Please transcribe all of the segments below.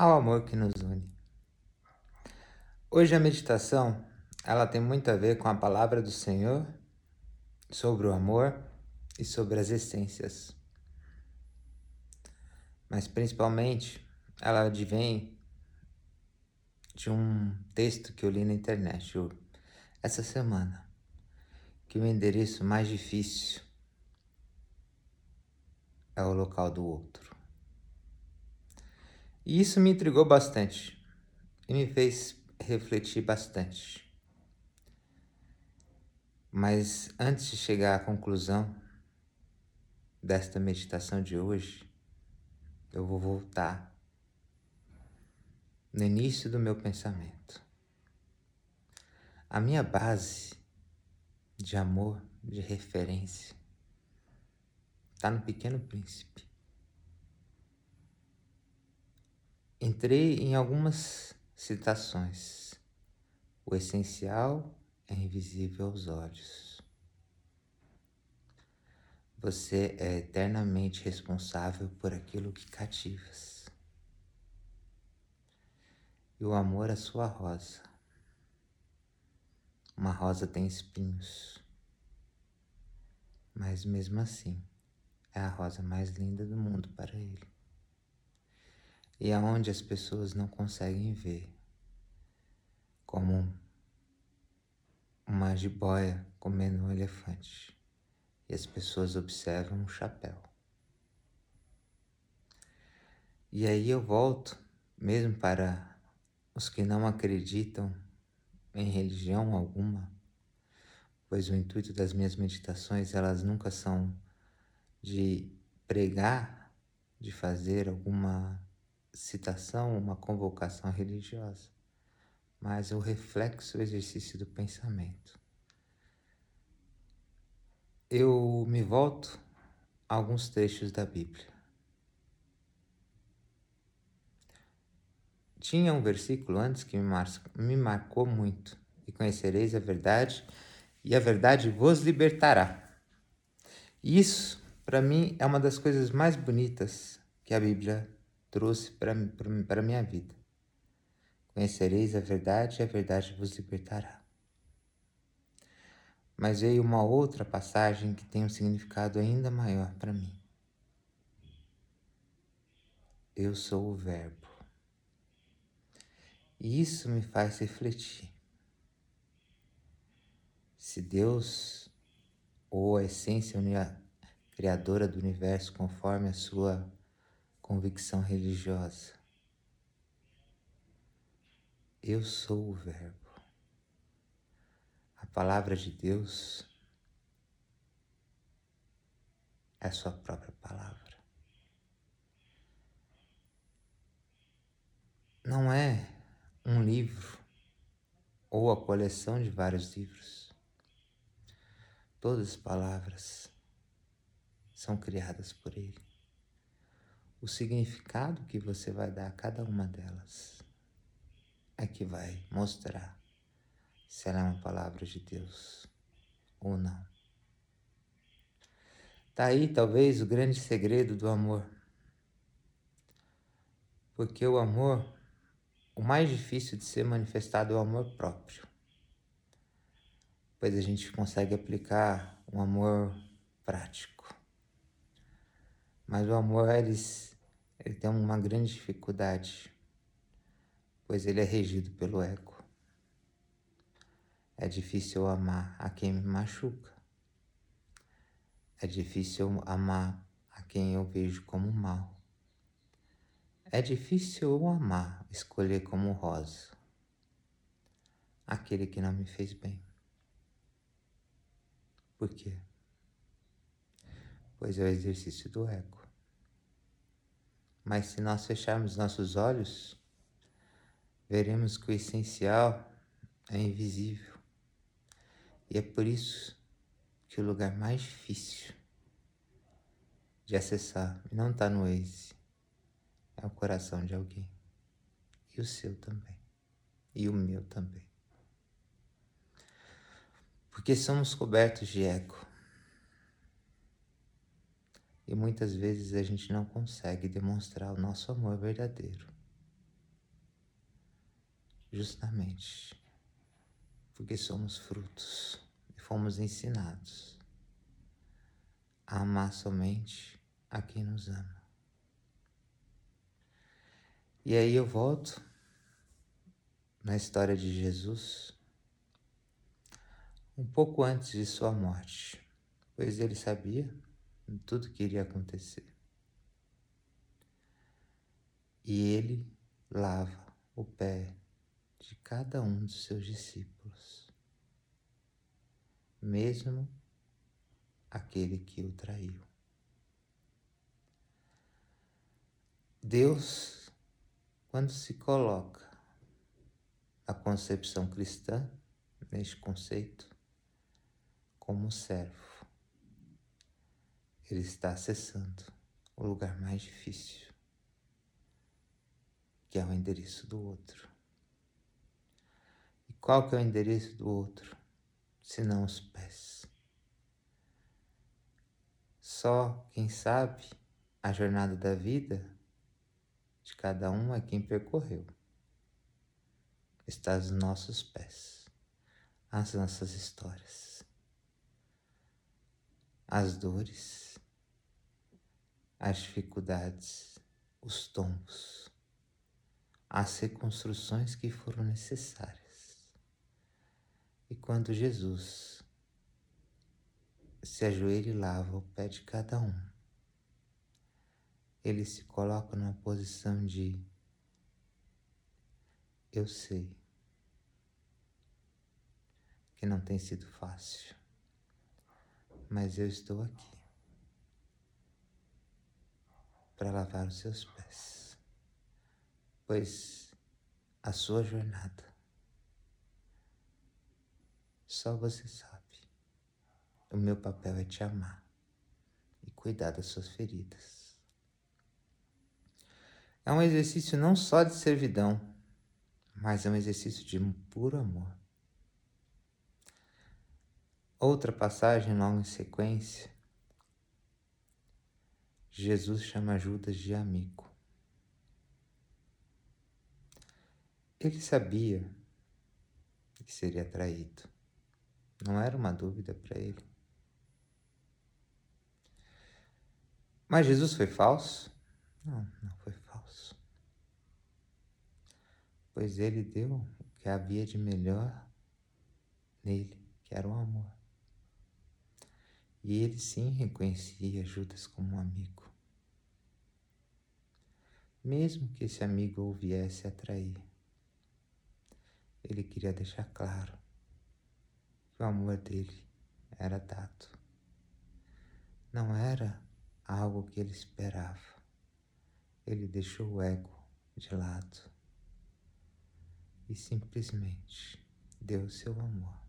ao amor que nos une. Hoje a meditação, ela tem muito a ver com a palavra do Senhor sobre o amor e sobre as essências. Mas principalmente, ela advém de um texto que eu li na internet essa semana, que o endereço mais difícil é o local do outro. E isso me intrigou bastante e me fez refletir bastante. Mas antes de chegar à conclusão desta meditação de hoje, eu vou voltar no início do meu pensamento. A minha base de amor, de referência, está no Pequeno Príncipe. Entrei em algumas citações. O essencial é invisível aos olhos. Você é eternamente responsável por aquilo que cativas. E o amor é sua rosa. Uma rosa tem espinhos, mas mesmo assim é a rosa mais linda do mundo para ele e aonde as pessoas não conseguem ver, como uma jiboia comendo um elefante e as pessoas observam um chapéu. E aí eu volto, mesmo para os que não acreditam em religião alguma, pois o intuito das minhas meditações elas nunca são de pregar, de fazer alguma citação, uma convocação religiosa, mas o reflexo, o exercício do pensamento. Eu me volto a alguns trechos da Bíblia. Tinha um versículo antes que me, mar me marcou muito. E conhecereis a verdade, e a verdade vos libertará. Isso, para mim, é uma das coisas mais bonitas que a Bíblia trouxe para a minha vida. Conhecereis a verdade e a verdade vos libertará. Mas veio uma outra passagem que tem um significado ainda maior para mim. Eu sou o Verbo. E isso me faz refletir. Se Deus, ou a essência criadora do universo, conforme a sua convicção religiosa. Eu sou o Verbo. A palavra de Deus é a sua própria palavra. Não é um livro ou a coleção de vários livros. Todas as palavras são criadas por Ele o significado que você vai dar a cada uma delas é que vai mostrar se ela é uma palavra de Deus ou não. Tá aí talvez o grande segredo do amor. Porque o amor, o mais difícil de ser manifestado é o amor próprio. Pois a gente consegue aplicar um amor prático. Mas o amor, eles ele tem uma grande dificuldade, pois ele é regido pelo ego. É difícil amar a quem me machuca. É difícil amar a quem eu vejo como mal. É difícil eu amar, escolher como rosa aquele que não me fez bem. Por quê? Pois é o exercício do ego. Mas se nós fecharmos nossos olhos, veremos que o essencial é invisível. E é por isso que o lugar mais difícil de acessar não está no Waze, é o coração de alguém. E o seu também. E o meu também. Porque somos cobertos de ego. E muitas vezes a gente não consegue demonstrar o nosso amor verdadeiro. justamente porque somos frutos e fomos ensinados a amar somente a quem nos ama. E aí eu volto na história de Jesus, um pouco antes de sua morte, pois ele sabia tudo que iria acontecer. E ele lava o pé de cada um dos seus discípulos, mesmo aquele que o traiu. Deus, quando se coloca a concepção cristã neste conceito como servo, ele está acessando o lugar mais difícil, que é o endereço do outro. E qual que é o endereço do outro, senão os pés? Só quem sabe a jornada da vida de cada um é quem percorreu. Está aos nossos pés, as nossas histórias, as dores, as dificuldades, os tombos, as reconstruções que foram necessárias. E quando Jesus se ajoelha e lava o pé de cada um, ele se coloca numa posição de eu sei que não tem sido fácil, mas eu estou aqui para lavar os seus pés, pois a sua jornada só você sabe. O meu papel é te amar e cuidar das suas feridas. É um exercício não só de servidão, mas é um exercício de puro amor. Outra passagem logo em sequência, Jesus chama Judas de amigo. Ele sabia que seria traído. Não era uma dúvida para ele. Mas Jesus foi falso? Não, não foi falso. Pois ele deu o que havia de melhor nele, que era o amor. E ele sim reconhecia Judas como um amigo. Mesmo que esse amigo o viesse a trair, ele queria deixar claro que o amor dele era dado. Não era algo que ele esperava. Ele deixou o ego de lado e simplesmente deu seu amor.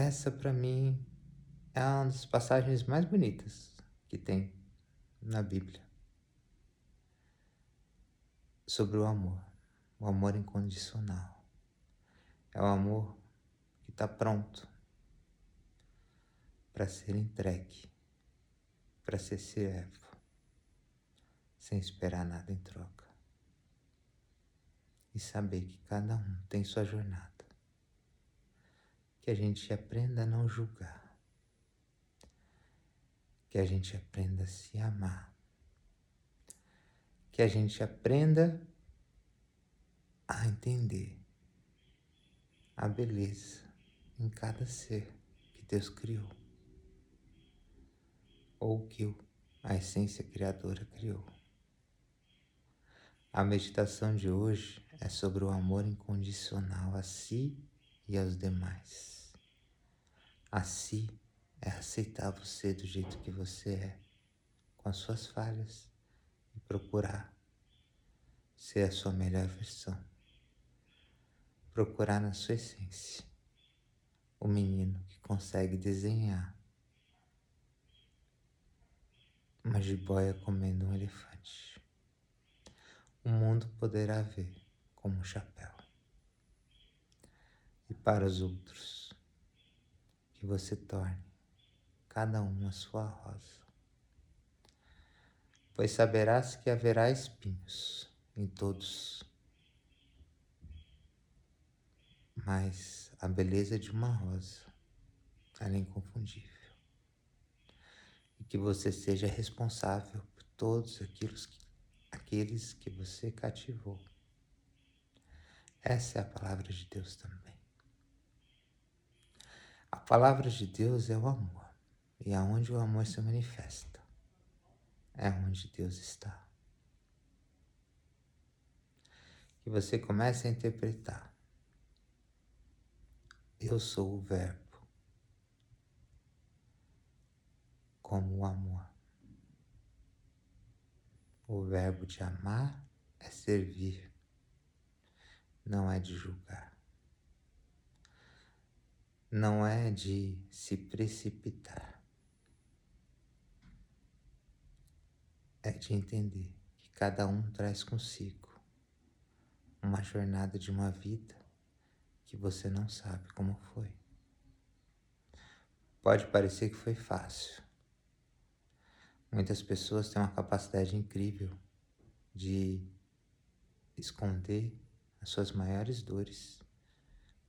Essa para mim é uma das passagens mais bonitas que tem na Bíblia sobre o amor, o amor incondicional. É o amor que está pronto para ser entregue, para ser servo, sem esperar nada em troca. E saber que cada um tem sua jornada. Que a gente aprenda a não julgar. Que a gente aprenda a se amar. Que a gente aprenda a entender a beleza em cada ser que Deus criou ou que a essência criadora criou. A meditação de hoje é sobre o amor incondicional a si e aos demais. A si é aceitar você do jeito que você é, com as suas falhas, e procurar ser a sua melhor versão. Procurar na sua essência o menino que consegue desenhar uma jiboia comendo um elefante. O mundo poderá ver como um chapéu. E para os outros, que você torne cada um a sua rosa. Pois saberás que haverá espinhos em todos mas a beleza de uma rosa ela é inconfundível. E que você seja responsável por todos aqueles que, aqueles que você cativou. Essa é a palavra de Deus também. Palavra de Deus é o amor. E aonde o amor se manifesta, é onde Deus está. Que você comece a interpretar. Eu sou o Verbo como o amor. O verbo de amar é servir, não é de julgar, não é de se precipitar. é de entender que cada um traz consigo uma jornada de uma vida que você não sabe como foi. Pode parecer que foi fácil. Muitas pessoas têm uma capacidade incrível de esconder as suas maiores dores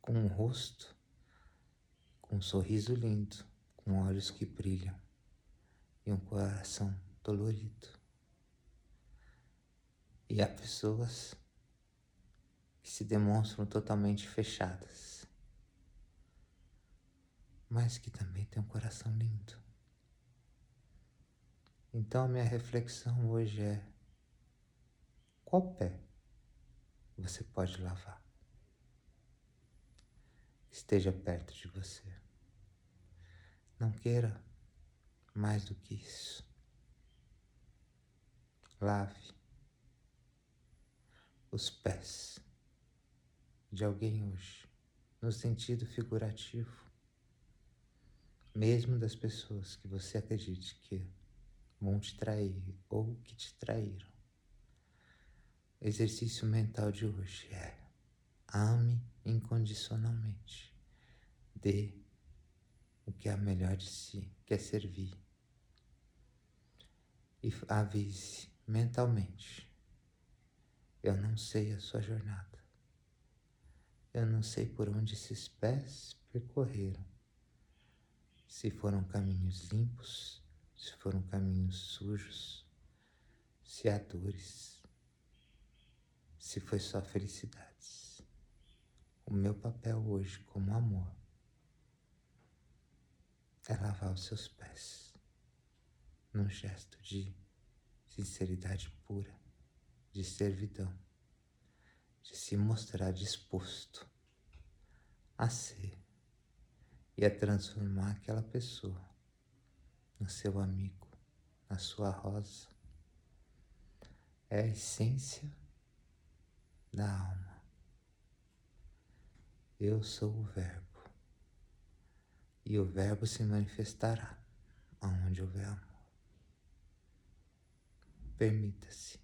com um rosto, com um sorriso lindo, com olhos que brilham e um coração dolorido. E há pessoas que se demonstram totalmente fechadas, mas que também têm um coração lindo. Então minha reflexão hoje é: qual pé você pode lavar? Esteja perto de você. Não queira mais do que isso. Lave os pés de alguém hoje, no sentido figurativo, mesmo das pessoas que você acredite que vão te trair ou que te traíram. O exercício mental de hoje é ame incondicionalmente, dê o que é melhor de si, que é servir. E avise mentalmente eu não sei a sua jornada. Eu não sei por onde esses pés percorreram. Se foram caminhos limpos, se foram caminhos sujos, se há dores, se foi só felicidades. O meu papel hoje, como amor, é lavar os seus pés num gesto de sinceridade pura de servidão, de se mostrar disposto a ser e a transformar aquela pessoa no seu amigo, na sua rosa. É a essência da alma. Eu sou o Verbo, e o Verbo se manifestará aonde houver amor. Permita-se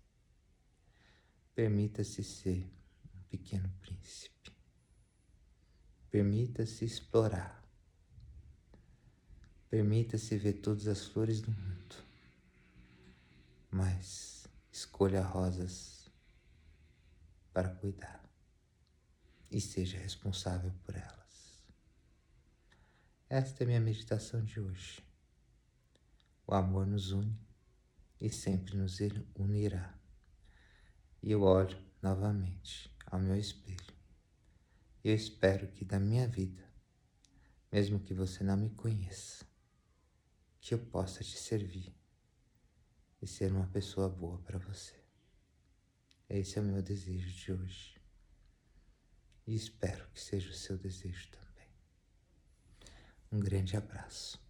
Permita-se ser um pequeno príncipe. Permita-se explorar. Permita-se ver todas as flores do mundo. Mas escolha rosas para cuidar e seja responsável por elas. Esta é minha meditação de hoje. O amor nos une e sempre nos unirá e eu olho novamente ao meu espelho. Eu espero que da minha vida, mesmo que você não me conheça, que eu possa te servir e ser uma pessoa boa para você. Esse é o meu desejo de hoje. E espero que seja o seu desejo também. Um grande abraço.